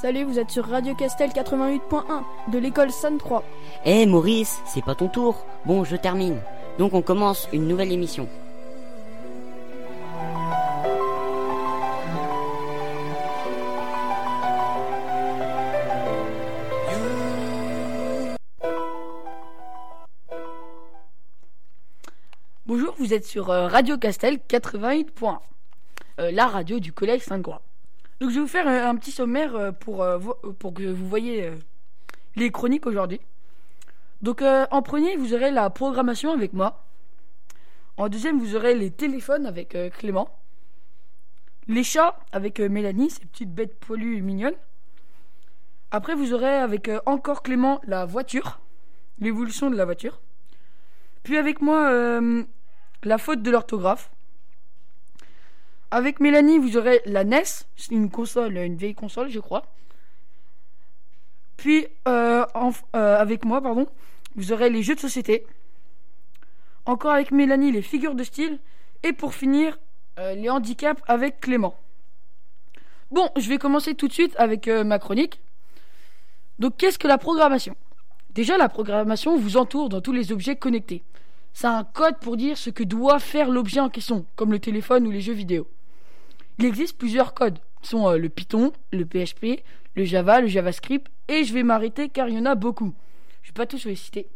Salut, vous êtes sur Radio Castel 88.1 de l'école San 3. Eh Maurice, c'est pas ton tour. Bon, je termine. Donc on commence une nouvelle émission. Bonjour, vous êtes sur euh, Radio Castel 88.1, euh, la radio du collège Sainte-Croix. Donc je vais vous faire euh, un petit sommaire euh, pour, euh, pour que vous voyez les chroniques aujourd'hui. Donc en premier, vous aurez la programmation avec moi. En deuxième, vous aurez les téléphones avec Clément. Les chats avec Mélanie, ces petites bêtes poilues et mignonnes. Après, vous aurez avec encore Clément la voiture, l'évolution de la voiture. Puis avec moi, la faute de l'orthographe. Avec Mélanie, vous aurez la NES, une console, une vieille console, je crois. Puis euh, euh, avec moi, pardon, vous aurez les jeux de société. Encore avec Mélanie, les figures de style. Et pour finir, euh, les handicaps avec Clément. Bon, je vais commencer tout de suite avec ma chronique. Donc, qu'est-ce que la programmation? Déjà, la programmation vous entoure dans tous les objets connectés. C'est un code pour dire ce que doit faire l'objet en question, comme le téléphone ou les jeux vidéo. Il existe plusieurs codes. Ce sont euh, le Python, le PHP, le Java, le JavaScript, et je vais m'arrêter car il y en a beaucoup. Je vais pas tous les citer.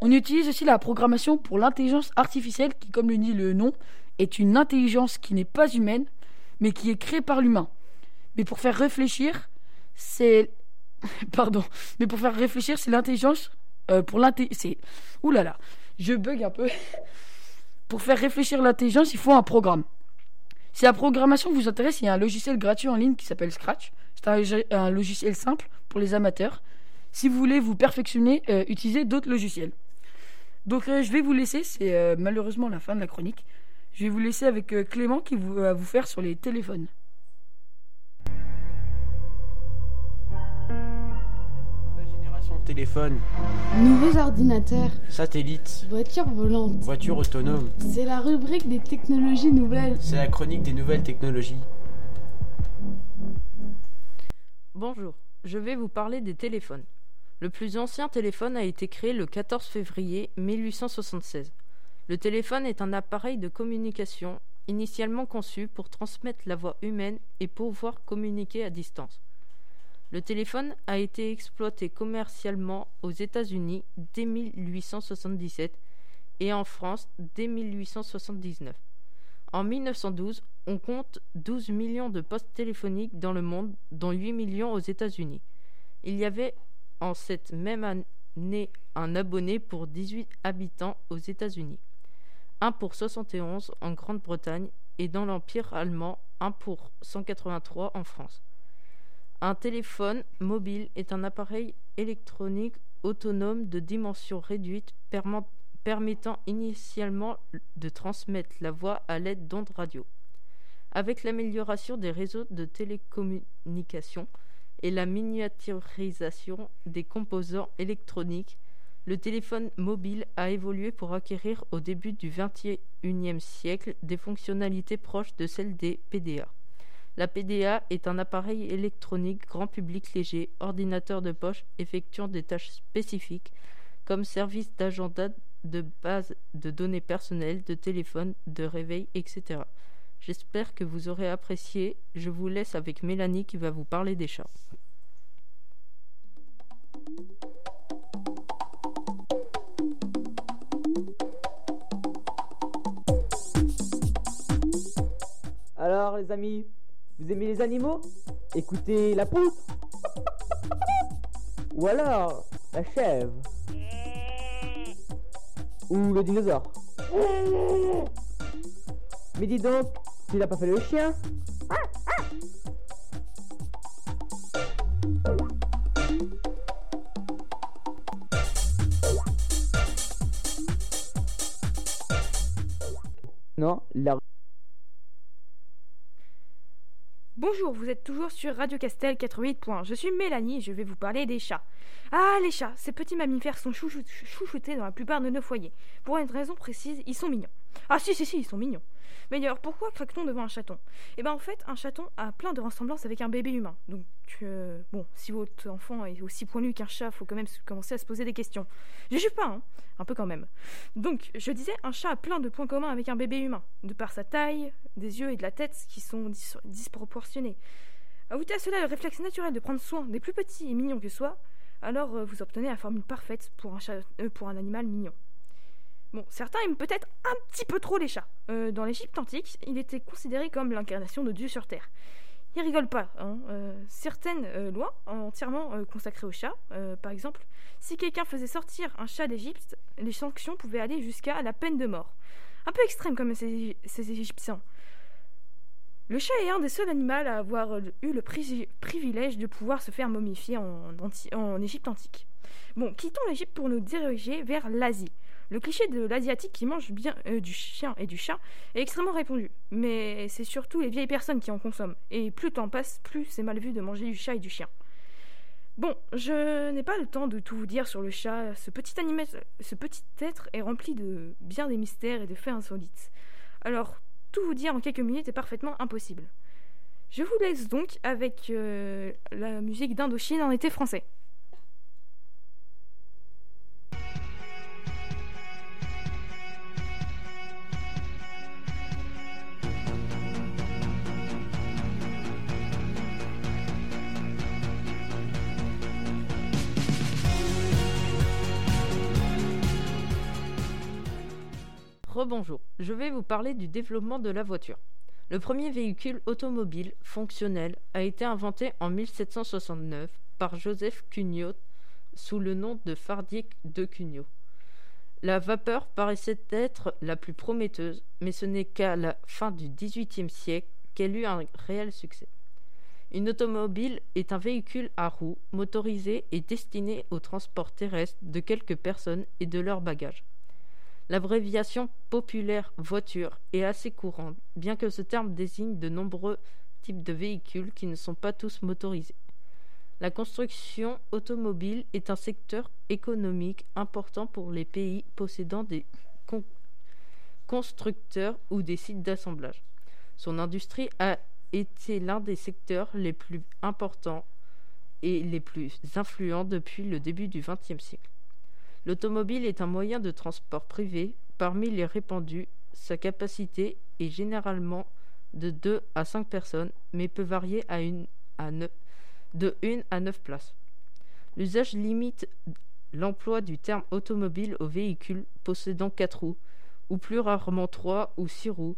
On utilise aussi la programmation pour l'intelligence artificielle qui, comme le dit le nom, est une intelligence qui n'est pas humaine, mais qui est créée par l'humain. Mais pour faire réfléchir, c'est... Pardon. Mais pour faire réfléchir, c'est l'intelligence... euh, pour. C'est... Ouh là là. Je bug un peu. pour faire réfléchir l'intelligence, il faut un programme. Si la programmation vous intéresse, il y a un logiciel gratuit en ligne qui s'appelle Scratch. C'est un, logiciel simple pour les amateurs. Si vous voulez vous perfectionner, euh, utilisez d'autres logiciels. Donc euh, je vais vous laisser, c'est euh, malheureusement la fin de la chronique. Je vais vous laisser avec Clément qui va vous faire sur les téléphones. Téléphone, Nouveaux ordinateurs, satellite, voitures volantes. voiture autonome. C'est la rubrique des technologies nouvelles. C'est la chronique des nouvelles technologies. Bonjour, je vais vous parler des téléphones. Le plus ancien téléphone a été créé le 14 février 1876. Le téléphone est un appareil de communication initialement conçu pour transmettre la voix humaine et pouvoir communiquer à distance. Le téléphone a été exploité commercialement aux États-Unis dès 1877 et en France dès 1879. En 1912, on compte 12 millions de postes téléphoniques dans le monde, dont 8 millions aux États-Unis. Il y avait en cette même année un abonné pour 18 habitants aux États-Unis, 1 pour 71 en Grande-Bretagne et dans l'Empire allemand, 1 pour 183 en France. Un téléphone mobile est un appareil électronique autonome de dimension réduite permettant initialement de transmettre la voix à l'aide d'ondes radio. Avec l'amélioration des réseaux de télécommunications et la miniaturisation des composants électroniques, le téléphone mobile a évolué pour acquérir au début du XXIe siècle des fonctionnalités proches de celles des PDA. La PDA est un appareil électronique grand public léger, ordinateur de poche effectuant des tâches spécifiques comme service d'agenda de base de données personnelles, de téléphone, de réveil, etc. J'espère que vous aurez apprécié. Je vous laisse avec Mélanie qui va vous parler des chats. Alors les amis, vous aimez les animaux? Écoutez la poule Ou alors la chèvre. Ou le dinosaure. Mais dis donc, tu n'as pas fait le chien? Non, la Bonjour, vous êtes toujours sur Radio Castel 88. Je suis Mélanie et je vais vous parler des chats. Ah, les chats, ces petits mammifères sont chouchou- chouchoutés dans la plupart de nos foyers. Pour une raison précise, ils sont mignons. Ah si, si, si, ils sont mignons. Mais d'ailleurs, pourquoi craque-t-on devant un chaton? Eh ben en fait, un chaton a plein de ressemblances avec un bébé humain. Donc, euh, bon, si votre enfant est aussi poilu qu'un chat, faut quand même commencer à se poser des questions. Je juge pas, hein un peu quand même. Donc, je disais, un chat a plein de points communs avec un bébé humain, de par sa taille, des yeux et de la tête qui sont dis- disproportionnés. Ajoutez à cela le réflexe naturel de prendre soin des plus petits et mignons que soi, alors euh, vous obtenez la formule parfaite pour euh, pour un animal mignon. Bon, certains aiment peut-être un petit peu trop les chats. Euh, dans l'Égypte antique, il était considéré comme l'incarnation de Dieu sur Terre. Ils rigolent pas. hein. Euh, certaines euh, lois entièrement consacrées aux chats, par exemple, si quelqu'un faisait sortir un chat d'Égypte, les sanctions pouvaient aller jusqu'à la peine de mort. Un peu extrême comme ces, Égyptiens. Le chat est un des seuls animaux à avoir eu le pri- privilège de pouvoir se faire momifier en, en Égypte antique. Bon, quittons l'Égypte pour nous diriger vers l'Asie. Le cliché de l'asiatique qui mange bien euh, du chien et du chat est extrêmement répandu, mais c'est surtout les vieilles personnes qui en consomment. Et plus le temps passe, plus c'est mal vu de manger du chat et du chien. Bon, je n'ai pas le temps de tout vous dire sur le chat. Ce petit animal, ce petit être est rempli de bien des mystères et de faits insolites. Alors, tout vous dire en quelques minutes est parfaitement impossible. Je vous laisse donc avec euh, la musique d'Indochine en été français. Rebonjour, je vais vous parler du développement de la voiture. Le premier véhicule automobile fonctionnel a été inventé en 1769 par Joseph Cugnot sous le nom de Fardier de Cugnot. La vapeur paraissait être la plus prometteuse, mais ce n'est qu'à la fin du XVIIIe siècle qu'elle eut un réel succès. Une automobile est un véhicule à roues motorisé et destiné au transport terrestre de quelques personnes et de leurs bagages. L'abréviation populaire voiture est assez courante, bien que ce terme désigne de nombreux types de véhicules qui ne sont pas tous motorisés. La construction automobile est un secteur économique important pour les pays possédant des con- constructeurs ou des sites d'assemblage. Son industrie a été l'un des secteurs les plus importants et les plus influents depuis le début du XXe siècle. L'automobile est un moyen de transport privé parmi les répandus. Sa capacité est généralement de 2 à 5 personnes, mais peut varier à une à de 1 à 9 places. L'usage limite l'emploi du terme automobile aux véhicules possédant 4 roues, ou plus rarement 3 ou 6 roues,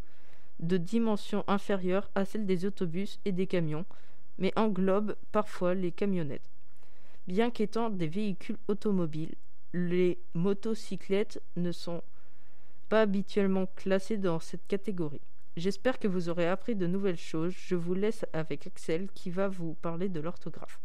de dimension inférieure à celle des autobus et des camions, mais englobe parfois les camionnettes. Bien qu'étant des véhicules automobiles, les motocyclettes ne sont pas habituellement classées dans cette catégorie. J'espère que vous aurez appris de nouvelles choses. Je vous laisse avec Axel qui va vous parler de l'orthographe.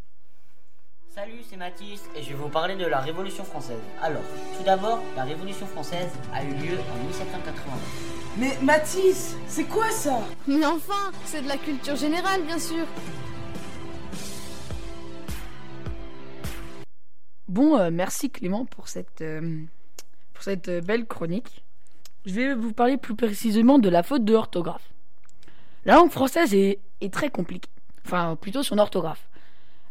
Salut, c'est Mathis et je vais vous parler de la Révolution française. Alors, tout d'abord, la Révolution française a eu lieu en 1789. Mais Mathis, c'est quoi ça? Mais enfin, c'est de la culture générale, bien sûr. Bon, euh, merci Clément pour cette, euh, euh, belle chronique. Je vais vous parler plus précisément de la faute de orthographe. La langue française est, très compliquée. Enfin, plutôt son orthographe.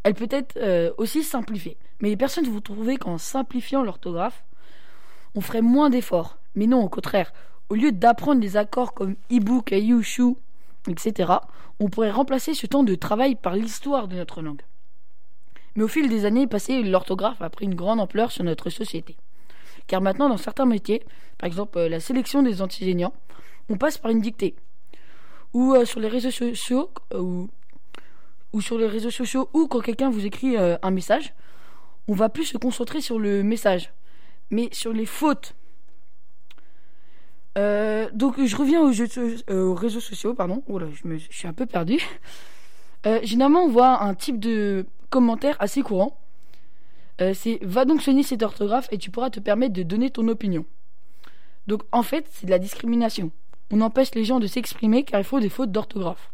Elle peut être aussi simplifiée. Mais les personnes vont trouver qu'en simplifiant l'orthographe, on ferait moins d'efforts. Mais non, au contraire. Au lieu d'apprendre des accords comme e-book, you, chou, etc., on pourrait remplacer ce temps de travail par l'histoire de notre langue. Mais au fil des années passées, l'orthographe a pris une grande ampleur sur notre société. Car maintenant, dans certains métiers, par exemple euh, la sélection des enseignants, on passe par une dictée. Ou euh, sur les réseaux sociaux, euh, ou, sur les réseaux sociaux, ou quand quelqu'un vous écrit un message, on va plus se concentrer sur le message, mais sur les fautes. Donc je reviens aux, jeux aux réseaux sociaux, pardon. Oh là, je, je suis un peu perdu. Généralement, on voit un type de commentaire assez courant. Euh, c'est va donc soigner cette orthographe et tu pourras te permettre de donner ton opinion. Donc en fait, c'est de la discrimination. On empêche les gens de s'exprimer car il faut des fautes d'orthographe.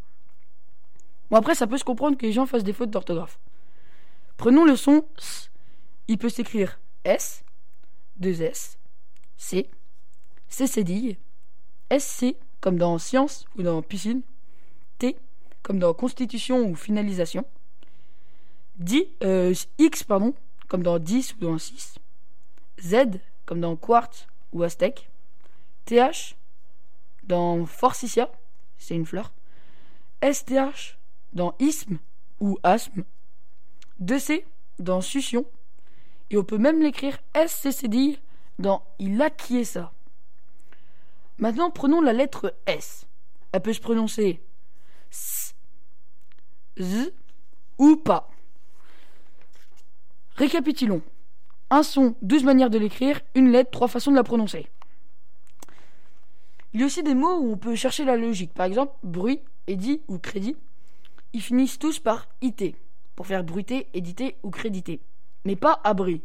Bon après, ça peut se comprendre que les gens fassent des fautes d'orthographe. Prenons le son S. Il peut s'écrire S, 2 S, C, C cédille, SC, comme dans science ou dans piscine. T, comme dans constitution ou finalisation. Di- euh, X, pardon, comme dans 10 ou dans 6. Z, comme dans quartz ou aztèque. TH, dans forsythia, c'est une fleur. STH, dans isthme ou asthme. 2C, dans succion. Et on peut même l'écrire SCCD dans il a qui est ça. Maintenant, prenons la lettre S. Elle peut se prononcer S, Z ou pas. Récapitulons. Un son, 12 manières de l'écrire, une lettre, trois façons de la prononcer. Il y a aussi des mots où on peut chercher la logique. Par exemple, bruit, édit ou crédit. Ils finissent tous par IT, pour faire bruiter, éditer ou créditer. Mais pas abri.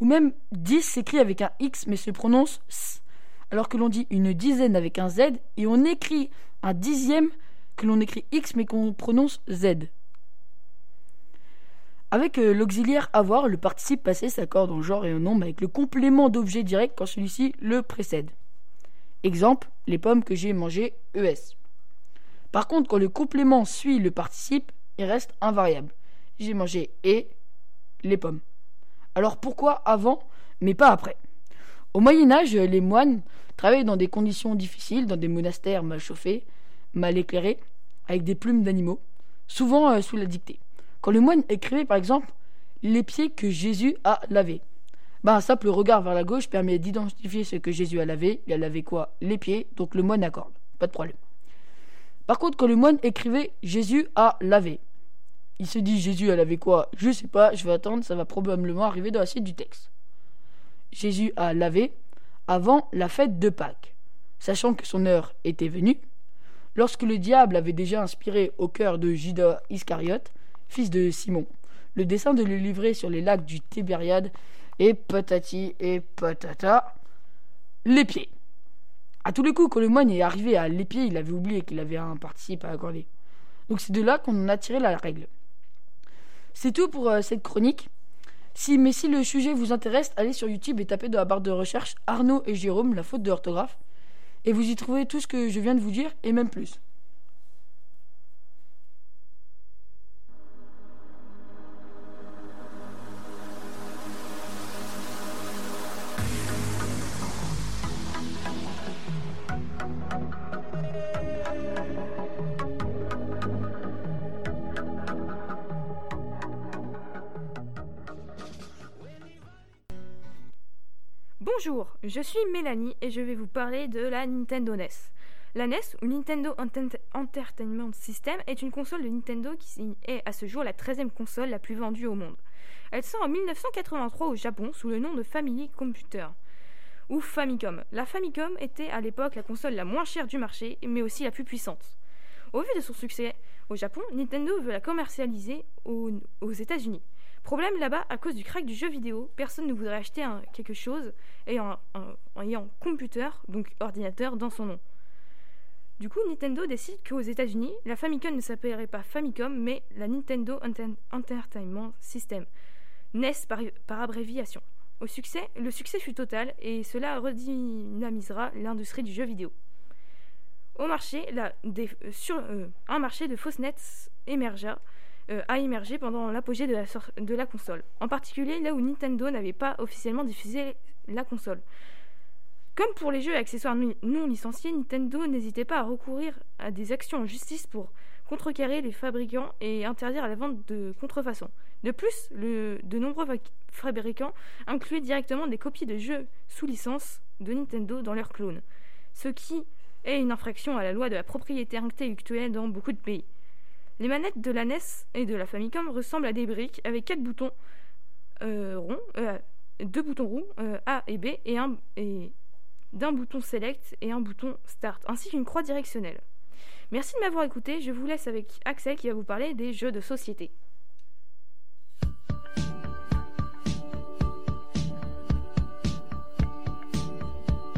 Ou même 10 s'écrit avec un X mais se prononce S. Alors que l'on dit une dizaine avec un Z et on écrit un dixième que l'on écrit X mais qu'on prononce Z. Avec euh, l'auxiliaire avoir, le participe passé s'accorde en genre et en nombre avec le complément d'objet direct quand celui-ci le précède. Exemple, les pommes que j'ai mangées, ES. Par contre, quand le complément suit le participe, il reste invariable. J'ai mangé et les pommes. Alors pourquoi avant, mais pas après? Au Moyen Âge, les moines travaillaient dans des conditions difficiles, dans des monastères mal chauffés, mal éclairés, avec des plumes d'animaux, souvent euh, sous la dictée. Quand le moine écrivait par exemple les pieds que Jésus a lavés, ben, un simple regard vers la gauche permet d'identifier ce que Jésus a lavé. Il a lavé quoi? Les pieds, donc le moine accorde. Pas de problème. Par contre, quand le moine écrivait Jésus a lavé, il se dit Jésus a lavé quoi? Je sais pas, je vais attendre, ça va probablement arriver dans la suite du texte. Jésus a lavé avant la fête de Pâques, sachant que son heure était venue, lorsque le diable avait déjà inspiré au cœur de Judas Iscariote, fils de Simon, le dessein de le livrer sur les lacs du Tibériade et patati et patata, les pieds. À tous les coups, quand le moine est arrivé à les pieds, il avait oublié qu'il avait un participe à accorder. Donc c'est de là qu'on a tiré la règle. C'est tout pour euh, cette chronique. Si, mais si le sujet vous intéresse, allez sur YouTube et tapez dans la barre de recherche Arnaud et Jérôme, la faute de orthographe, et vous y trouvez tout ce que je viens de vous dire, et même plus. Bonjour, je suis Mélanie et je vais vous parler de la Nintendo NES. La NES, ou Nintendo Entertainment System, est une console de Nintendo qui est à ce jour la 13e console la plus vendue au monde. Elle sort en 1983 au Japon sous le nom de Family Computer ou Famicom. La Famicom était à l'époque la console la moins chère du marché, mais aussi la plus puissante. Au vu de son succès au Japon, Nintendo veut la commercialiser aux États-Unis. Problème là-bas, à cause du crack du jeu vidéo, personne ne voudrait acheter quelque chose ayant, un- ayant computer, donc ordinateur, dans son nom. Du coup, Nintendo décide qu'aux États-Unis, la Famicom ne s'appellerait pas Famicom, mais la Nintendo Enter- Entertainment System, NES par, abréviation. Au succès, le succès fut total et cela redynamisera l'industrie du jeu vidéo. Au marché, euh, euh, un marché de fausses nets émergea, euh, a émergé pendant l'apogée de, la console. En particulier là où Nintendo n'avait pas officiellement diffusé la console. Comme pour les jeux et accessoires non- licenciés, Nintendo n'hésitait pas à recourir à des actions en justice pour contrecarrer les fabricants et interdire la vente de contrefaçon. De plus, de nombreux fabricants incluaient directement des copies de jeux sous licence de Nintendo dans leurs clones, ce qui est une infraction à la loi de la propriété intellectuelle dans beaucoup de pays. Les manettes de la NES et de la Famicom ressemblent à des briques avec quatre boutons euh, ronds, euh, deux boutons ronds euh, A et B et un et d'un bouton Select et un bouton Start, ainsi qu'une croix directionnelle. Merci de m'avoir écouté. Je vous laisse avec Axel qui va vous parler des jeux de société.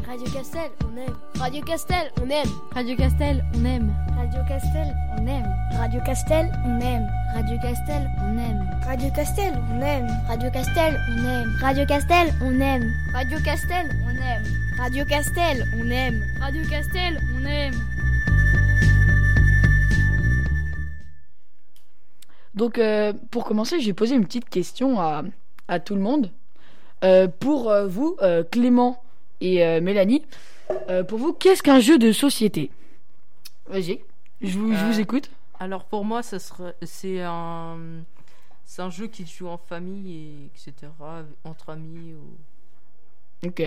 Radio Castel, on aime. Radio Castel, on aime. Radio Castel, on aime. Radio Castel, on aime. Radio Castel, on aime. Radio Castel, on aime. Radio Castel, on aime. Radio Castel, on aime. Radio Castel, on aime. Radio Castel, on aime. Radio Castel, on aime. Radio Castel, on aime. Donc, euh, pour commencer, j'ai posé une petite question à, à tout le monde. Euh, pour euh, vous, euh, Clément et euh, Mélanie, euh, pour vous, qu'est-ce qu'un jeu de société? Vas-y, je vous, je vous Euh, écoute. Alors pour moi, ça serait, c'est un, c'est un jeu qui se joue en famille et etc. Entre amis ou. Ok.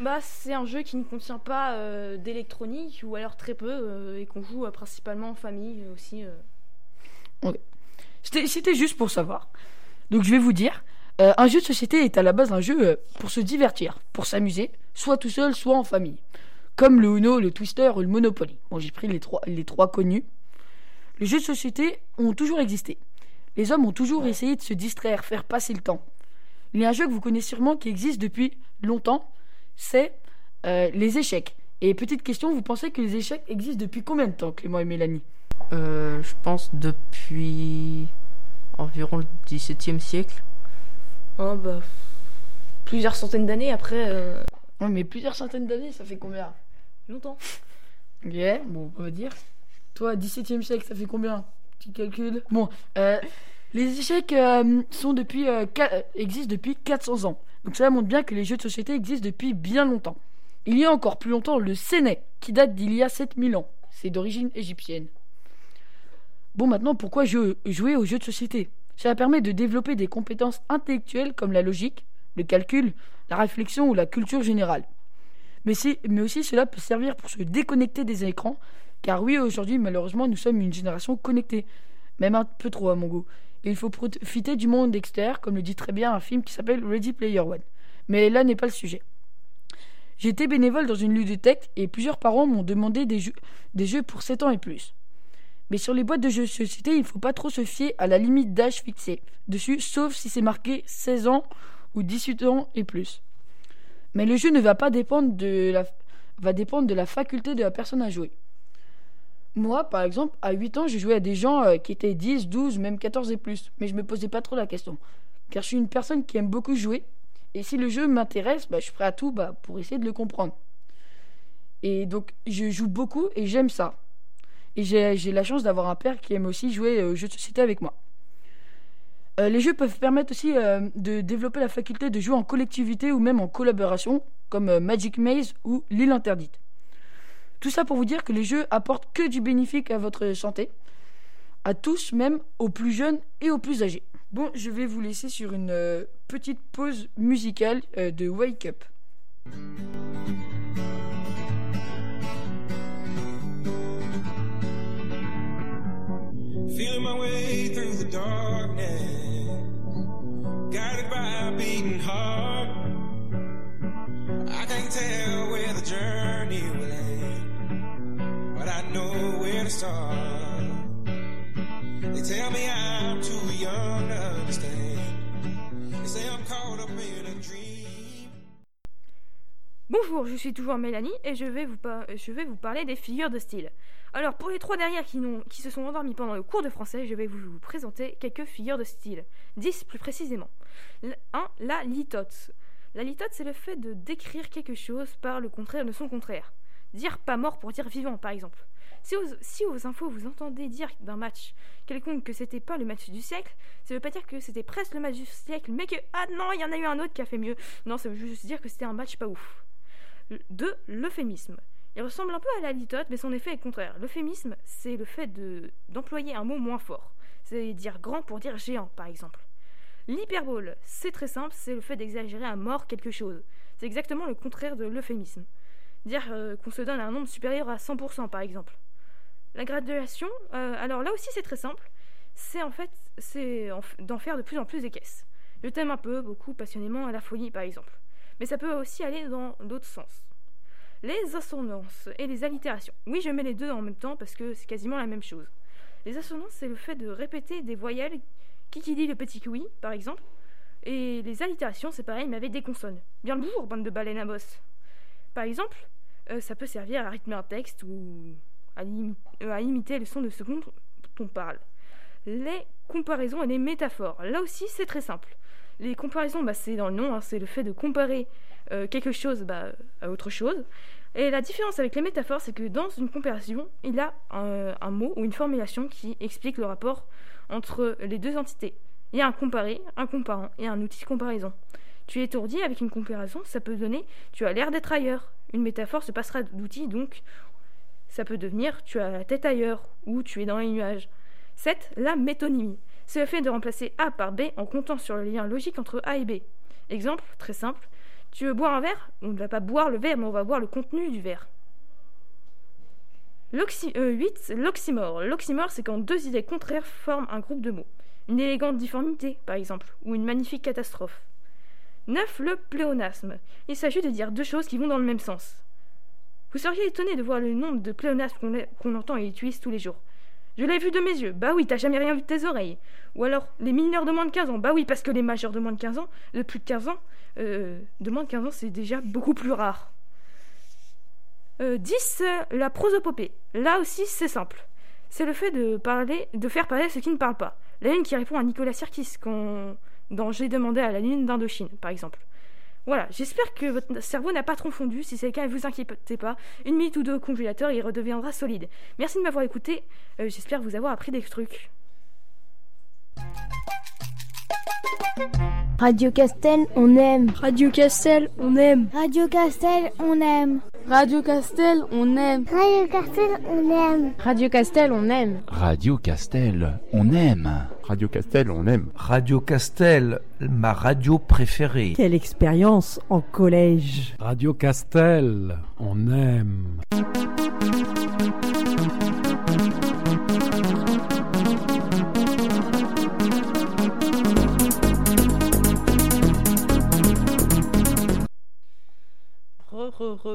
Bah, c'est un jeu qui ne contient pas euh, d'électronique ou alors très peu euh, et qu'on joue euh, principalement en famille aussi. euh. C'était c'était juste pour savoir. Donc, je vais vous dire. Euh, un jeu de société est à la base un jeu euh, pour se divertir, pour s'amuser, soit tout seul, soit en famille. Comme le Uno, le Twister ou le Monopoly. Bon, j'ai pris les trois, les trois connus. Les jeux de société ont toujours existé. Les hommes ont toujours essayé de se distraire, faire passer le temps. Il y a un jeu que vous connaissez sûrement qui existe depuis longtemps, c'est euh, les échecs. Et petite question, vous pensez que les échecs existent depuis combien de temps, Clément et Mélanie? Euh, je pense depuis environ le XVIIe siècle. Oh, bah, plusieurs centaines d'années après, euh, Ouais, mais plusieurs centaines d'années, ça fait combien? Longtemps. Ok, bon, on va dire. Toi, 17e siècle, ça fait combien? Petit calcul. Bon, euh, les échecs euh, sont depuis, euh, existent depuis 400 ans. Donc cela montre bien que les jeux de société existent depuis bien longtemps. Il y a encore plus longtemps le Séné, qui date d'il y a 7000 ans. C'est d'origine égyptienne. Bon, maintenant, pourquoi je- jouer aux jeux de société? Cela permet de développer des compétences intellectuelles comme la logique, le calcul, la réflexion ou la culture générale. Mais, aussi cela peut servir pour se déconnecter des écrans, car oui, aujourd'hui, malheureusement, nous sommes une génération connectée, même un peu trop à mon goût. Il faut profiter du monde extérieur, comme le dit très bien un film qui s'appelle Ready Player One. Mais là n'est pas le sujet. J'étais bénévole dans une ludothèque et plusieurs parents m'ont demandé des jeux, des jeux pour 7 ans et plus. Mais sur les boîtes de jeux de société, il ne faut pas trop se fier à la limite d'âge fixée dessus, sauf si c'est marqué 16 ans ou 18 ans et plus. Mais le jeu ne va pas dépendre de la, faculté de la personne à jouer. Moi, par exemple, à 8 ans, je jouais à des gens euh, qui étaient 10, 12, même 14 et plus. Mais je me posais pas trop la question. Car je suis une personne qui aime beaucoup jouer. Et si le jeu m'intéresse, bah, je prêt à tout bah, pour essayer de le comprendre. Et donc, je joue beaucoup et j'aime ça. Et j'ai la chance d'avoir un père qui aime aussi jouer euh, aux jeux de société avec moi. Euh, les jeux peuvent permettre aussi euh, de développer la faculté de jouer en collectivité ou même en collaboration, comme euh, Magic Maze ou L'île interdite. Tout ça pour vous dire que les jeux apportent que du bénéfique à votre santé, à tous, même aux plus jeunes et aux plus âgés. Bon, je vais vous laisser sur une euh, petite pause musicale euh, de Wake Up. Feeling my way through the darkness, guided by a beating heart. I can't tell where the journey will end, but I know where to start. They tell me I'm too young to understand. They say I'm caught up in a dream. Bonjour, je suis toujours Mélanie et je vais vous, par- je vais vous parler des figures de style. Alors, pour les trois dernières qui, se sont endormies pendant le cours de français, je vais vous, présenter quelques figures de style. 10 plus précisément. 1. La litote. La litote, c'est le fait de décrire quelque chose par le contraire de son contraire. Dire pas mort pour dire vivant, par exemple. Si aux, si aux infos vous entendez dire d'un match quelconque que c'était pas le match du siècle, ça veut pas dire que c'était presque le match du siècle, mais que ah non, il y en a eu un autre qui a fait mieux. Non, ça veut juste dire que c'était un match pas ouf. 2. L'euphémisme. Il ressemble un peu à la litote, mais son effet est contraire. L'euphémisme, c'est le fait de d'employer un mot moins fort. C'est dire grand pour dire géant, par exemple. L'hyperbole, c'est très simple, c'est le fait d'exagérer à mort quelque chose. C'est exactement le contraire de l'euphémisme. Dire euh, qu'on se donne un nombre supérieur à 100%, par exemple. La graduation, euh, alors là aussi c'est très simple. C'est en fait d'en faire de plus en plus des caisses. Je t'aime un peu, beaucoup, passionnément, à la folie, par exemple. Mais ça peut aussi aller dans l'autre sens. Les assonances et les allitérations. Oui, je mets les deux en même temps parce que c'est quasiment la même chose. Les assonances, c'est le fait de répéter des voyelles qui dit le petit kiwi, par exemple. Et les allitérations, c'est pareil, mais avec des consonnes. Bien le bande de baleines à bosse. Par exemple, euh, ça peut servir à rythmer un texte ou euh, à imiter le son de ce dont on parle. Les comparaisons et les métaphores. Là aussi, c'est très simple. Les comparaisons, bah, c'est dans le nom, hein, c'est le fait de comparer euh, quelque chose bah, à autre chose. Et la différence avec les métaphores, c'est que dans une comparaison, il y a un, un mot ou une formulation qui explique le rapport entre les deux entités. Il y a un comparé, un comparant et un outil de comparaison. Tu es étourdi avec une comparaison, ça peut donner tu as l'air d'être ailleurs. Une métaphore se passera d'outil, donc ça peut devenir tu as la tête ailleurs ou tu es dans les nuages. 7. La métonymie. C'est le fait de remplacer A par B en comptant sur le lien logique entre A et B. Exemple, très simple. Tu veux boire un verre? On ne va pas boire le verre, mais on va boire le contenu du verre. L'oxy- euh, 8. L'oxymore. L'oxymore, c'est quand deux idées contraires forment un groupe de mots. Une élégante difformité, par exemple, ou une magnifique catastrophe. 9. Le pléonasme. Il s'agit de dire deux choses qui vont dans le même sens. Vous seriez étonné de voir le nombre de pléonasmes qu'on entend et utilise tous les jours. Je l'ai vu de mes yeux. Bah oui, t'as jamais rien vu de tes oreilles. Ou alors, les mineurs de moins de 15 ans. Bah oui, parce que les majeurs de moins de 15 ans, de plus de 15 ans, euh, de moins de 15 ans, c'est déjà beaucoup plus rare. Euh, 10. euh, La prosopopée. Là aussi, c'est simple. C'est le fait de parler, de faire parler ceux qui ne parlent pas. La lune qui répond à Nicolas Sirkis quand, dans J'ai demandé à la lune d'Indochine, par exemple. Voilà, j'espère que votre cerveau n'a pas trop fondu. Si c'est le cas, ne vous inquiétez pas. Une minute ou deux au il redeviendra solide. Merci de m'avoir écouté. Euh, j'espère vous avoir appris des trucs. Radio Castel, on aime. Radio Castel, on aime. Radio Castel, on aime. Radio Castel, on aime. Radio Castel, on aime. Radio Castel, on aime. Radio Castel, on aime. Radio Castel, on aime. Radio Castel, ma radio préférée. Quelle expérience en collège. Radio Castel, on aime.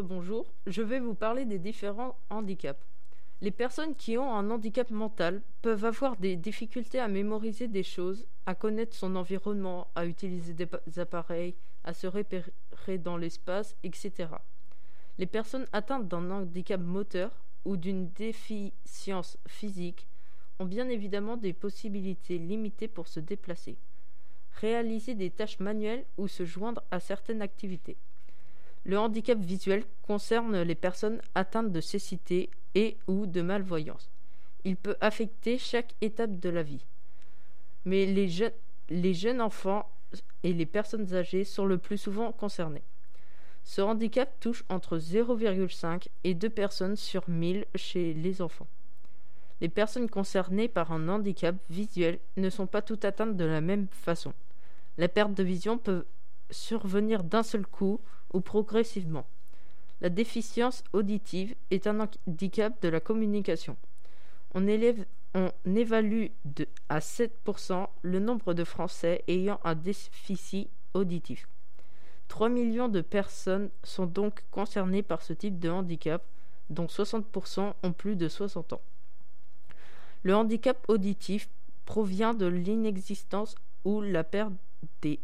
Bonjour. Je vais vous parler des différents handicaps. Les personnes qui ont un handicap mental peuvent avoir des difficultés à mémoriser des choses, à connaître son environnement, à utiliser des pa- appareils, à se repérer dans l'espace, etc. Les personnes atteintes d'un handicap moteur ou d'une déficience physique ont bien évidemment des possibilités limitées pour se déplacer, réaliser des tâches manuelles ou se joindre à certaines activités. Le handicap visuel concerne les personnes atteintes de cécité et ou de malvoyance. Il peut affecter chaque étape de la vie. Mais les, jeunes enfants et les personnes âgées sont le plus souvent concernés. Ce handicap touche entre 0,5 et 2 personnes sur 1000 chez les enfants. Les personnes concernées par un handicap visuel ne sont pas toutes atteintes de la même façon. La perte de vision peut survenir d'un seul coup ou progressivement. La déficience auditive est un handicap de la communication. On, on évalue de, à 7% le nombre de Français ayant un déficit auditif. 3 millions de personnes sont donc concernées par ce type de handicap, dont 60% ont plus de 60 ans. Le handicap auditif provient de l'inexistence ou la perte des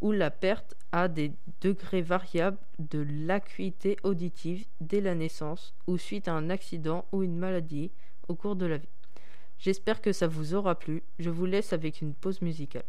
ou la perte à des degrés variables de l'acuité auditive dès la naissance ou suite à un accident ou une maladie au cours de la vie. J'espère que ça vous aura plu. Je vous laisse avec une pause musicale.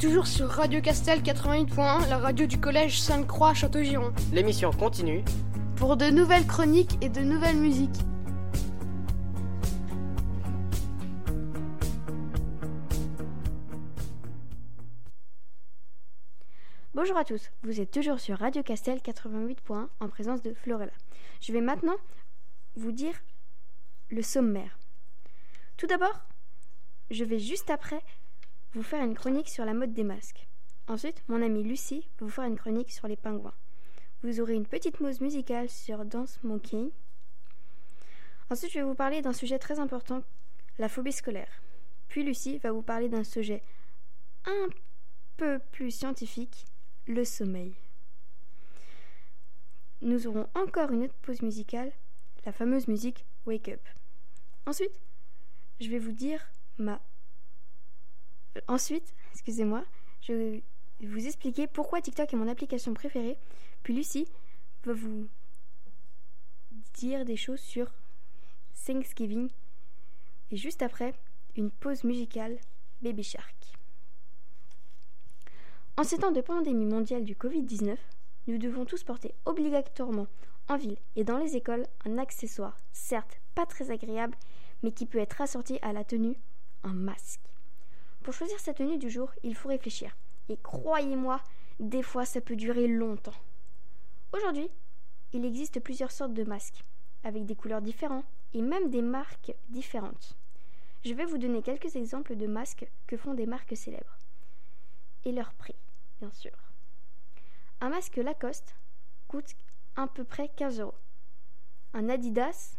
Toujours sur Radio Castel 88.1, la radio du collège Sainte-Croix Château-Giron. L'émission continue. Pour de nouvelles chroniques et de nouvelles musiques. Bonjour à tous, vous êtes toujours sur Radio Castel 88.1 en présence de Florella. Je vais maintenant vous dire le sommaire. Tout d'abord, je vais juste après vous faire une chronique sur la mode des masques. Ensuite, mon amie Lucie va vous faire une chronique sur les pingouins. Vous aurez une petite pause musicale sur Dance Monkey. Ensuite, je vais vous parler d'un sujet très important, la phobie scolaire. Puis Lucie va vous parler d'un sujet un peu plus scientifique, le sommeil. Nous aurons encore une autre pause musicale, la fameuse musique Wake Up. Ensuite, je vais vous dire ma. Ensuite, excusez-moi, je vais vous expliquer pourquoi TikTok est mon application préférée. Puis Lucie va vous dire des choses sur Thanksgiving. Et juste après, une pause musicale Baby Shark. En ces temps de pandémie mondiale du Covid-19, nous devons tous porter obligatoirement en ville et dans les écoles un accessoire, certes pas très agréable, mais qui peut être assorti à la tenue, un masque. Pour choisir sa tenue du jour, il faut réfléchir. Et croyez-moi, des fois ça peut durer longtemps. Aujourd'hui, il existe plusieurs sortes de masques, avec des couleurs différentes et même des marques différentes. Je vais vous donner quelques exemples de masques que font des marques célèbres. Et leur prix, bien sûr. Un masque Lacoste coûte à peu près 15 euros. Un Adidas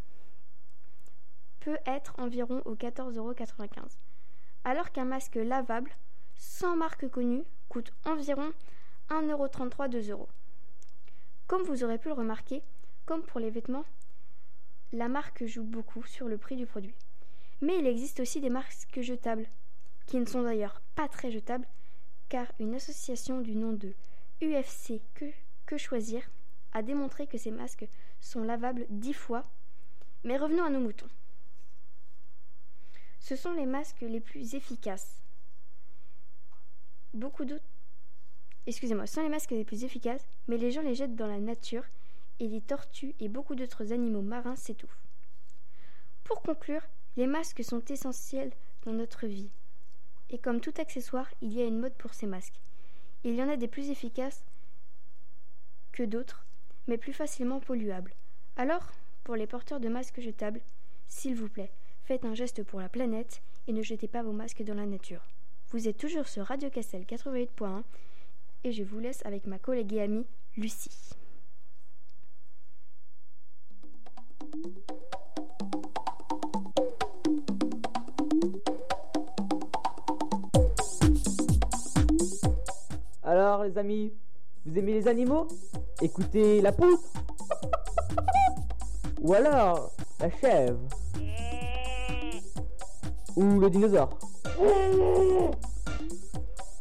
peut être environ aux 14,95 euros. Alors qu'un masque lavable, sans marque connue, coûte environ 1,33 2 euros. Comme vous aurez pu le remarquer, comme pour les vêtements, la marque joue beaucoup sur le prix du produit. Mais il existe aussi des masques jetables, qui ne sont d'ailleurs pas très jetables, car une association du nom de UFC que, que choisir a démontré que ces masques sont lavables dix fois. Mais revenons à nos moutons. Ce sont les masques les plus efficaces. Beaucoup d'autres. Excusez-moi, ce sont les masques les plus efficaces, mais les gens les jettent dans la nature et les tortues et beaucoup d'autres animaux marins s'étouffent. Pour conclure, les masques sont essentiels dans notre vie. Et comme tout accessoire, il y a une mode pour ces masques. Il y en a des plus efficaces que d'autres, mais plus facilement polluables. Alors, pour les porteurs de masques jetables, s'il vous plaît, faites un geste pour la planète et ne jetez pas vos masques dans la nature. Vous êtes toujours sur Radio Castel 88.1 et je vous laisse avec ma collègue et amie Lucie. Alors les amis, vous aimez les animaux? Écoutez la poutre Ou alors la chèvre Ou le dinosaure.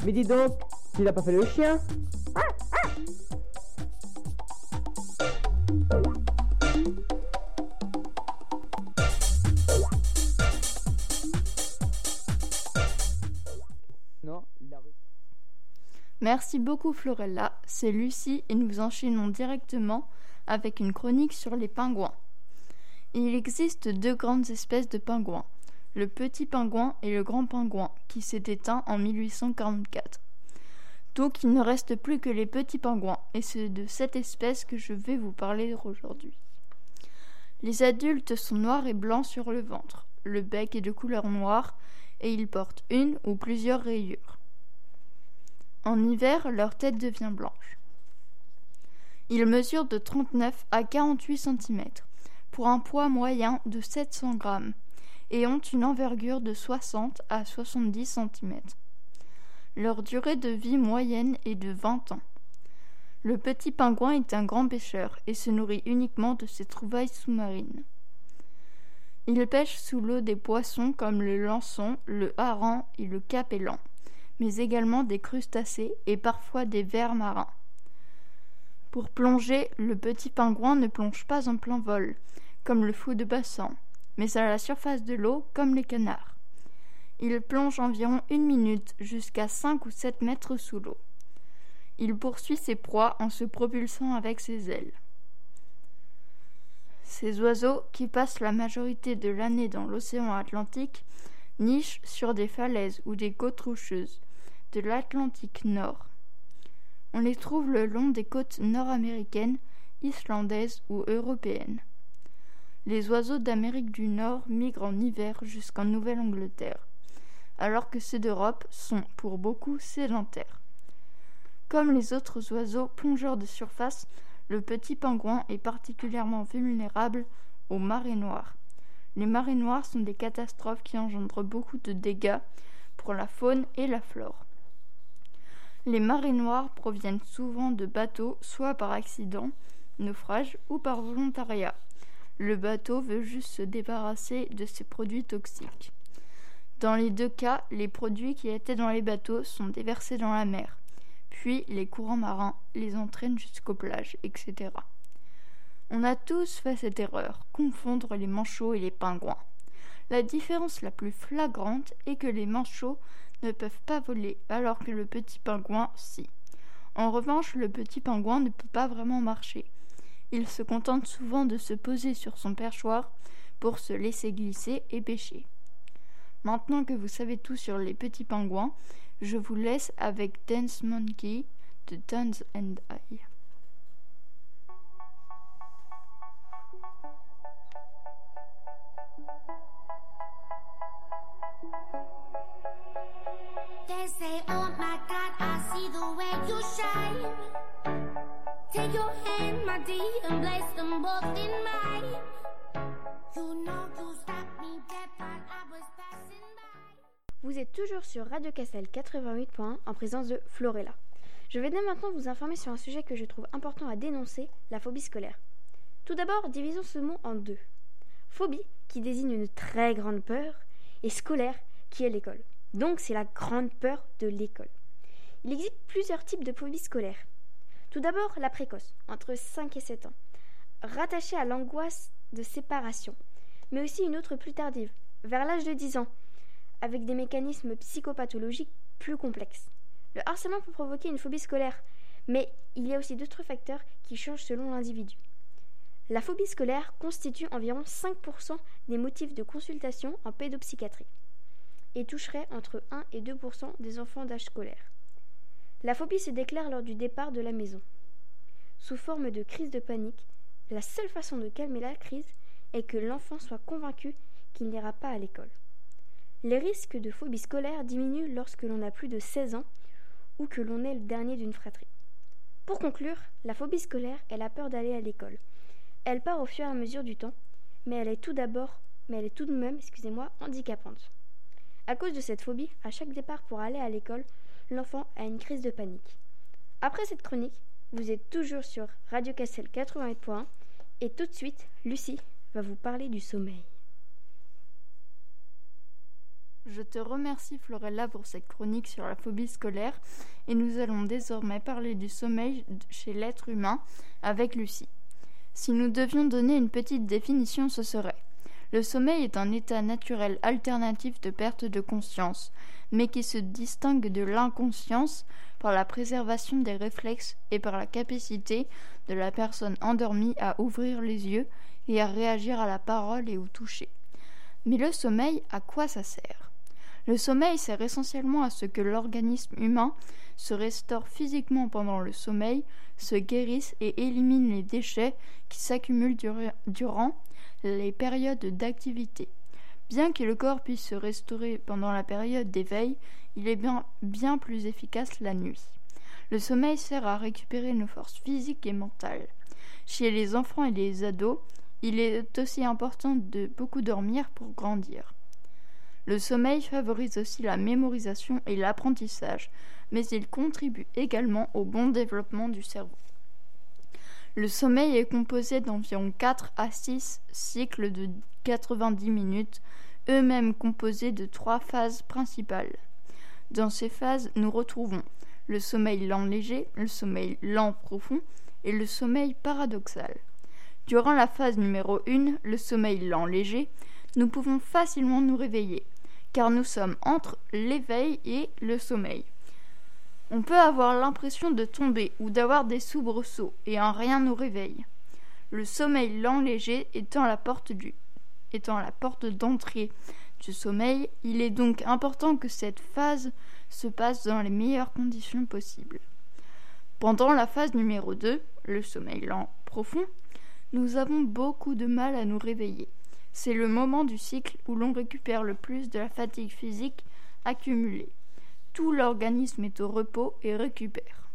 Mais dis donc, tu n'as pas fait le chien. Non, il a Merci beaucoup Florella, c'est Lucie et nous enchaînons directement avec une chronique sur les pingouins. Il existe deux grandes espèces de pingouins, le petit pingouin et le grand pingouin, qui s'est éteint en 1844. Donc il ne reste plus que les petits pingouins, et c'est de cette espèce que je vais vous parler aujourd'hui. Les adultes sont noirs et blancs sur le ventre, le bec est de couleur noire, et ils portent une ou plusieurs rayures. En hiver, leur tête devient blanche. Ils mesurent de 39 à 48 cm, pour un poids moyen de 700 grammes, et ont une envergure de 60 à 70 cm. Leur durée de vie moyenne est de 20 ans. Le petit pingouin est un grand pêcheur et se nourrit uniquement de ses trouvailles sous-marines. Il pêche sous l'eau des poissons comme le lançon, le hareng et le capellan mais également des crustacés et parfois des vers marins. Pour plonger, le petit pingouin ne plonge pas en plein vol, comme le fou de bassin, mais à la surface de l'eau, comme les canards. Il plonge environ une minute jusqu'à cinq ou sept mètres sous l'eau. Il poursuit ses proies en se propulsant avec ses ailes. Ces oiseaux, qui passent la majorité de l'année dans l'océan Atlantique, nichent sur des falaises ou des côtes rocheuses, de l'Atlantique Nord. On les trouve le long des côtes nord-américaines, islandaises ou européennes. Les oiseaux d'Amérique du Nord migrent en hiver jusqu'en Nouvelle-Angleterre, alors que ceux d'Europe sont pour beaucoup sédentaires. Comme les autres oiseaux plongeurs de surface, le petit pingouin est particulièrement vulnérable aux marées noires. Les marées noires sont des catastrophes qui engendrent beaucoup de dégâts pour la faune et la flore. Les marées noires proviennent souvent de bateaux, soit par accident, naufrage ou par volontariat. Le bateau veut juste se débarrasser de ses produits toxiques. Dans les deux cas, les produits qui étaient dans les bateaux sont déversés dans la mer, puis les courants marins les entraînent jusqu'aux plages, etc. On a tous fait cette erreur, confondre les manchots et les pingouins. La différence la plus flagrante est que les manchots ne peuvent pas voler, alors que le petit pingouin, si. En revanche, le petit pingouin ne peut pas vraiment marcher. Il se contente souvent de se poser sur son perchoir pour se laisser glisser et pêcher. Maintenant que vous savez tout sur les petits pingouins, je vous laisse avec Dance Monkey de Tons and I. Vous êtes toujours sur Radio Castel 88.1 en présence de Florella. Je vais dès maintenant vous informer sur un sujet que je trouve important à dénoncer, la phobie scolaire. Tout d'abord, divisons ce mot en deux. Phobie, qui désigne une très grande peur, et scolaire, qui est l'école. Donc c'est la grande peur de l'école. Il existe plusieurs types de phobie scolaire. Tout d'abord, la précoce, entre 5 et 7 ans, rattachée à l'angoisse de séparation, mais aussi une autre plus tardive, vers l'âge de 10 ans, avec des mécanismes psychopathologiques plus complexes. Le harcèlement peut provoquer une phobie scolaire, mais il y a aussi d'autres facteurs qui changent selon l'individu. La phobie scolaire constitue environ 5% des motifs de consultation en pédopsychiatrie et toucherait entre 1 et 2% des enfants d'âge scolaire. La phobie se déclare lors du départ de la maison. Sous forme de crise de panique, la seule façon de calmer la crise est que l'enfant soit convaincu qu'il n'ira pas à l'école. Les risques de phobie scolaire diminuent lorsque l'on a plus de 16 ans ou que l'on est le dernier d'une fratrie. Pour conclure, la phobie scolaire est la peur d'aller à l'école. Elle part au fur et à mesure du temps, mais elle est tout d'abord, mais elle est tout de même, excusez-moi, handicapante. À cause de cette phobie, à chaque départ pour aller à l'école, l'enfant a une crise de panique. Après cette chronique, vous êtes toujours sur Radio Castel 88.1 et tout de suite, Lucie va vous parler du sommeil. Je te remercie Florella pour cette chronique sur la phobie scolaire et nous allons désormais parler du sommeil chez l'être humain avec Lucie. Si nous devions donner une petite définition, ce serait le sommeil est un état naturel alternatif de perte de conscience, mais qui se distingue de l'inconscience par la préservation des réflexes et par la capacité de la personne endormie à ouvrir les yeux et à réagir à la parole et au toucher. Mais le sommeil, à quoi ça sert? Le sommeil sert essentiellement à ce que l'organisme humain se restaure physiquement pendant le sommeil, se guérisse et élimine les déchets qui s'accumulent durant les périodes d'activité. Bien que le corps puisse se restaurer pendant la période d'éveil, il est bien, plus efficace la nuit. Le sommeil sert à récupérer nos forces physiques et mentales. Chez les enfants et les ados, il est aussi important de beaucoup dormir pour grandir. Le sommeil favorise aussi la mémorisation et l'apprentissage, mais il contribue également au bon développement du cerveau. Le sommeil est composé d'environ 4 à 6 cycles de 90 minutes, eux-mêmes composés de trois phases principales. Dans ces phases, nous retrouvons le sommeil lent léger, le sommeil lent profond et le sommeil paradoxal. Durant la phase numéro 1, le sommeil lent léger, nous pouvons facilement nous réveiller, car nous sommes entre l'éveil et le sommeil. On peut avoir l'impression de tomber ou d'avoir des soubresauts et un rien nous réveille. Le sommeil lent léger étant la porte du étant la porte d'entrée du sommeil, il est donc important que cette phase se passe dans les meilleures conditions possibles. Pendant la phase numéro 2, le sommeil lent profond, nous avons beaucoup de mal à nous réveiller. C'est le moment du cycle où l'on récupère le plus de la fatigue physique accumulée tout l'organisme est au repos et récupère.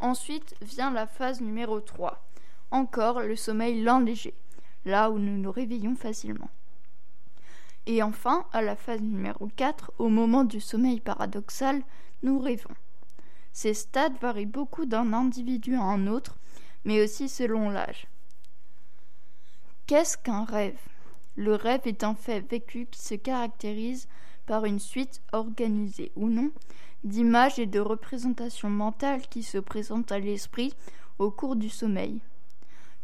Ensuite vient la phase numéro 3, encore le sommeil lent léger, là où nous nous réveillons facilement. Et enfin, à la phase numéro 4, au moment du sommeil paradoxal, nous rêvons. Ces stades varient beaucoup d'un individu à un autre, mais aussi selon l'âge. Qu'est-ce qu'un rêve? Le rêve est un fait vécu qui se caractérise par une suite, organisée ou non, d'images et de représentations mentales qui se présentent à l'esprit au cours du sommeil.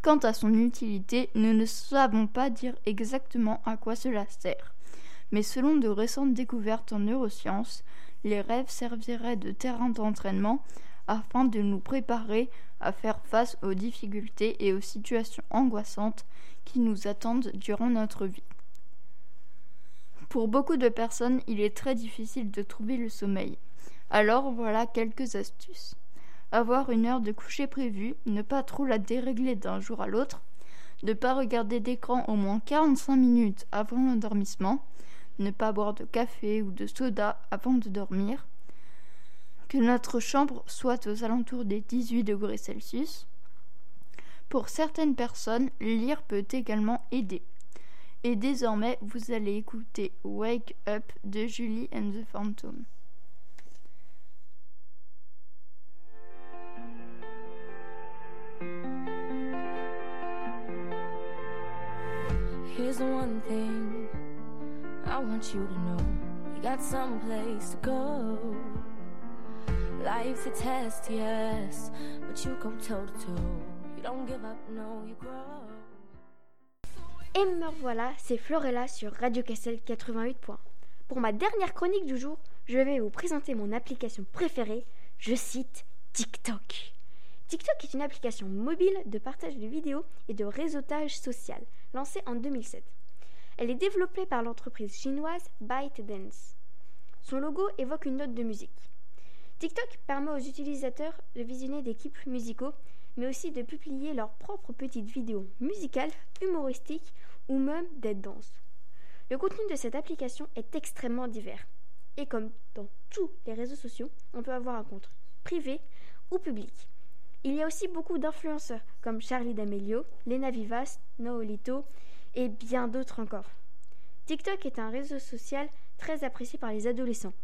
Quant à son utilité, nous ne savons pas dire exactement à quoi cela sert. Mais selon de récentes découvertes en neurosciences, les rêves serviraient de terrain d'entraînement afin de nous préparer à faire face aux difficultés et aux situations angoissantes qui nous attendent durant notre vie. Pour beaucoup de personnes, il est très difficile de trouver le sommeil. Alors voilà quelques astuces. Avoir une heure de coucher prévue, ne pas trop la dérégler d'un jour à l'autre, ne pas regarder d'écran au moins 45 minutes avant l'endormissement, ne pas boire de café ou de soda avant de dormir, que notre chambre soit aux alentours des 18 degrés Celsius. Pour certaines personnes, lire peut également aider. Et désormais, vous allez écouter Wake Up de Julie and the Phantom. Here's the one thing I want you to know. You got someplace to go. Life's a test, yes, but you go toe to toe. You don't give up, no, you grow. Et me revoilà, c'est Florella sur Radio Castel 88 points. Pour ma dernière chronique du jour, je vais vous présenter mon application préférée, je cite TikTok. TikTok est une application mobile de partage de vidéos et de réseautage social, lancée en 2007. Elle est développée par l'entreprise chinoise ByteDance. Son logo évoque une note de musique. TikTok permet aux utilisateurs de visionner des clips musicaux, mais aussi de publier leurs propres petites vidéos musicales, humoristiques ou même des danses. Le contenu de cette application est extrêmement divers. Et comme dans tous les réseaux sociaux, on peut avoir un compte privé ou public. Il y a aussi beaucoup d'influenceurs comme Charlie D'Amelio, Lena Vivas, Noolito et bien d'autres encore. TikTok est un réseau social très apprécié par les adolescents.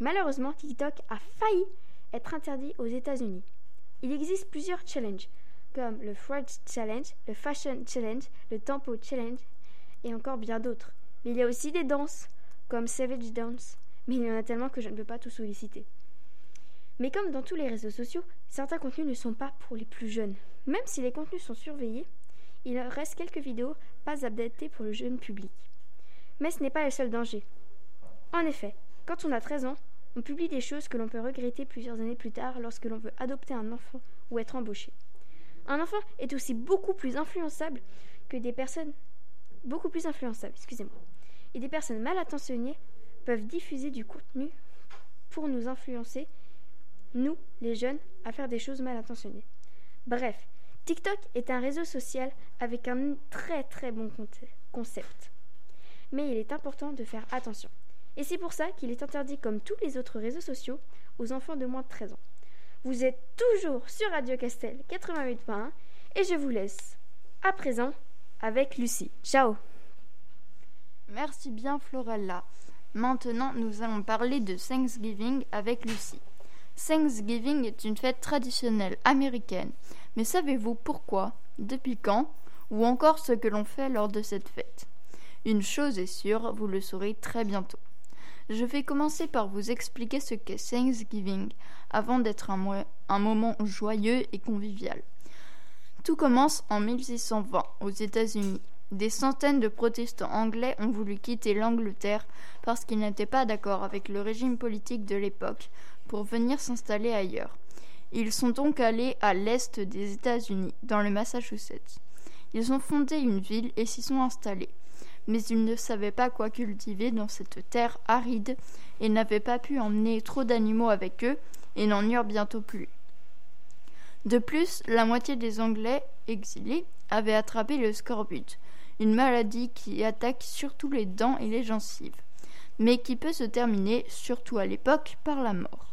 Malheureusement, TikTok a failli être interdit aux États-Unis. Il existe plusieurs challenges, comme le French Challenge, le Fashion Challenge, le Tempo Challenge et encore bien d'autres. Mais il y a aussi des danses, comme Savage Dance, mais il y en a tellement que je ne peux pas tout solliciter. Mais comme dans tous les réseaux sociaux, certains contenus ne sont pas pour les plus jeunes. Même si les contenus sont surveillés, il reste quelques vidéos pas adaptées pour le jeune public. Mais ce n'est pas le seul danger. En effet, quand on a 13 ans, on publie des choses que l'on peut regretter plusieurs années plus tard lorsque l'on veut adopter un enfant ou être embauché. Un enfant est aussi beaucoup plus influençable que des personnes beaucoup plus influençables, excusez-moi. Et des personnes mal intentionnées peuvent diffuser du contenu pour nous influencer, nous, les jeunes, à faire des choses mal intentionnées. Bref, TikTok est un réseau social avec un très très bon concept. Mais il est important de faire attention. Et c'est pour ça qu'il est interdit, comme tous les autres réseaux sociaux, aux enfants de moins de 13 ans. Vous êtes toujours sur Radio Castel 88.1 et je vous laisse à présent avec Lucie. Ciao Merci bien Florella. Maintenant, nous allons parler de Thanksgiving avec Lucie. Thanksgiving est une fête traditionnelle américaine. Mais savez-vous pourquoi, depuis quand, ou encore ce que l'on fait lors de cette fête? Une chose est sûre, vous le saurez très bientôt. Je vais commencer par vous expliquer ce qu'est Thanksgiving, avant d'être un, mo- un moment joyeux et convivial. Tout commence en 1620 aux États-Unis. Des centaines de protestants anglais ont voulu quitter l'Angleterre parce qu'ils n'étaient pas d'accord avec le régime politique de l'époque pour venir s'installer ailleurs. Ils sont donc allés à l'est des États-Unis, dans le Massachusetts. Ils ont fondé une ville et s'y sont installés. Mais ils ne savaient pas quoi cultiver dans cette terre aride et n'avaient pas pu emmener trop d'animaux avec eux et n'en eurent bientôt plus. De plus, la moitié des Anglais exilés avaient attrapé le scorbut, une maladie qui attaque surtout les dents et les gencives, mais qui peut se terminer, surtout à l'époque, par la mort.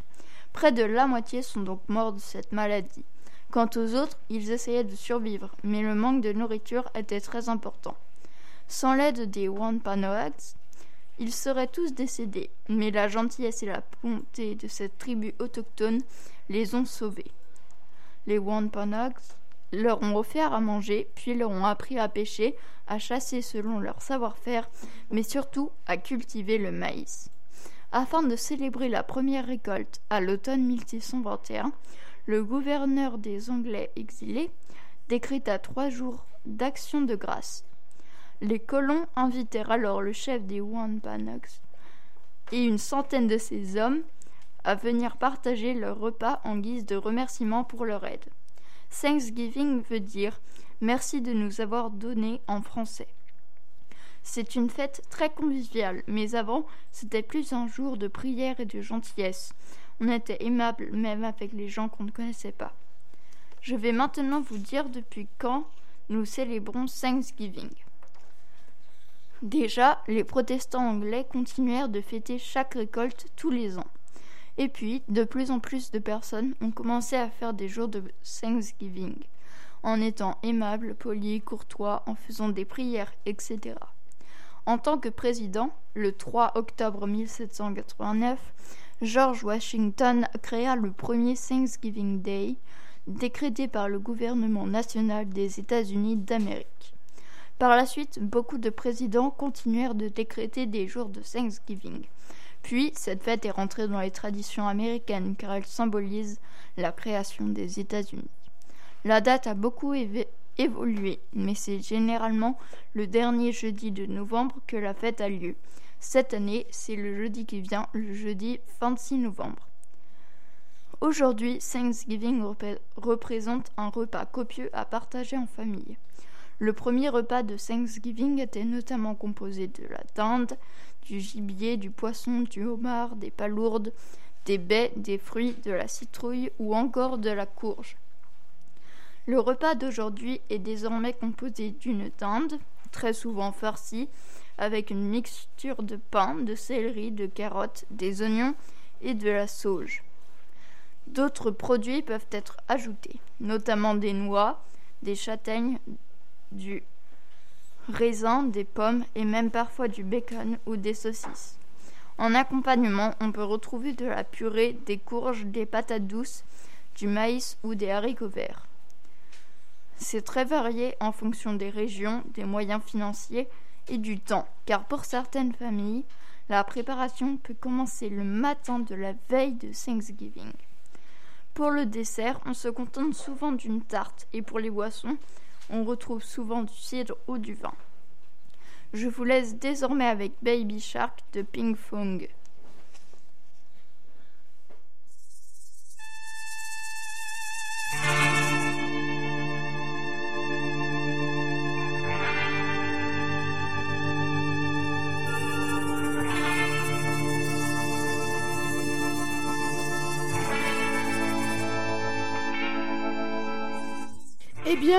Près de la moitié sont donc morts de cette maladie. Quant aux autres, ils essayaient de survivre, mais le manque de nourriture était très important. Sans l'aide des Wampanoags, ils seraient tous décédés, mais la gentillesse et la bonté de cette tribu autochtone les ont sauvés. Les Wampanoags leur ont offert à manger, puis leur ont appris à pêcher, à chasser selon leur savoir-faire, mais surtout à cultiver le maïs. Afin de célébrer la première récolte à l'automne 1621, le gouverneur des Anglais exilés décréta trois jours d'action de grâce. Les colons invitèrent alors le chef des Wampanoags et une centaine de ses hommes à venir partager leur repas en guise de remerciement pour leur aide. Thanksgiving veut dire merci de nous avoir donné en français. C'est une fête très conviviale, mais avant, c'était plus un jour de prière et de gentillesse. On était aimable même avec les gens qu'on ne connaissait pas. Je vais maintenant vous dire depuis quand nous célébrons Thanksgiving. Déjà, les protestants anglais continuèrent de fêter chaque récolte tous les ans. Et puis, de plus en plus de personnes ont commencé à faire des jours de Thanksgiving, en étant aimables, polis, courtois, en faisant des prières, etc. En tant que président, le 3 octobre 1789, George Washington créa le premier Thanksgiving Day, décrété par le gouvernement national des États-Unis d'Amérique. Par la suite, beaucoup de présidents continuèrent de décréter des jours de Thanksgiving. Puis, cette fête est rentrée dans les traditions américaines car elle symbolise la création des États-Unis. La date a beaucoup évolué, mais c'est généralement le dernier jeudi de novembre que la fête a lieu. Cette année, c'est le jeudi qui vient, le jeudi 26 novembre. Aujourd'hui, Thanksgiving repré- représente un repas copieux à partager en famille. Le premier repas de Thanksgiving était notamment composé de la dinde, du gibier, du poisson, du homard, des palourdes, des baies, des fruits, de la citrouille ou encore de la courge. Le repas d'aujourd'hui est désormais composé d'une dinde, très souvent farcie, avec une mixture de pain, de céleri, de carottes, des oignons et de la sauge. D'autres produits peuvent être ajoutés, notamment des noix, des châtaignes, du raisin, des pommes et même parfois du bacon ou des saucisses. En accompagnement, on peut retrouver de la purée, des courges, des patates douces, du maïs ou des haricots verts. C'est très varié en fonction des régions, des moyens financiers et du temps, car pour certaines familles, la préparation peut commencer le matin de la veille de Thanksgiving. Pour le dessert, on se contente souvent d'une tarte et pour les boissons, on retrouve souvent du cidre ou du vin. Je vous laisse désormais avec Baby Shark de Ping Fong.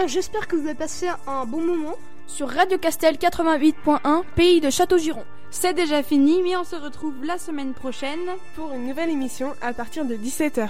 J'espère que vous avez passé un bon moment. Sur Radio Castel 88.1, pays de Château-Giron. C'est déjà fini, mais on se retrouve la semaine prochaine pour une nouvelle émission à partir de 17h.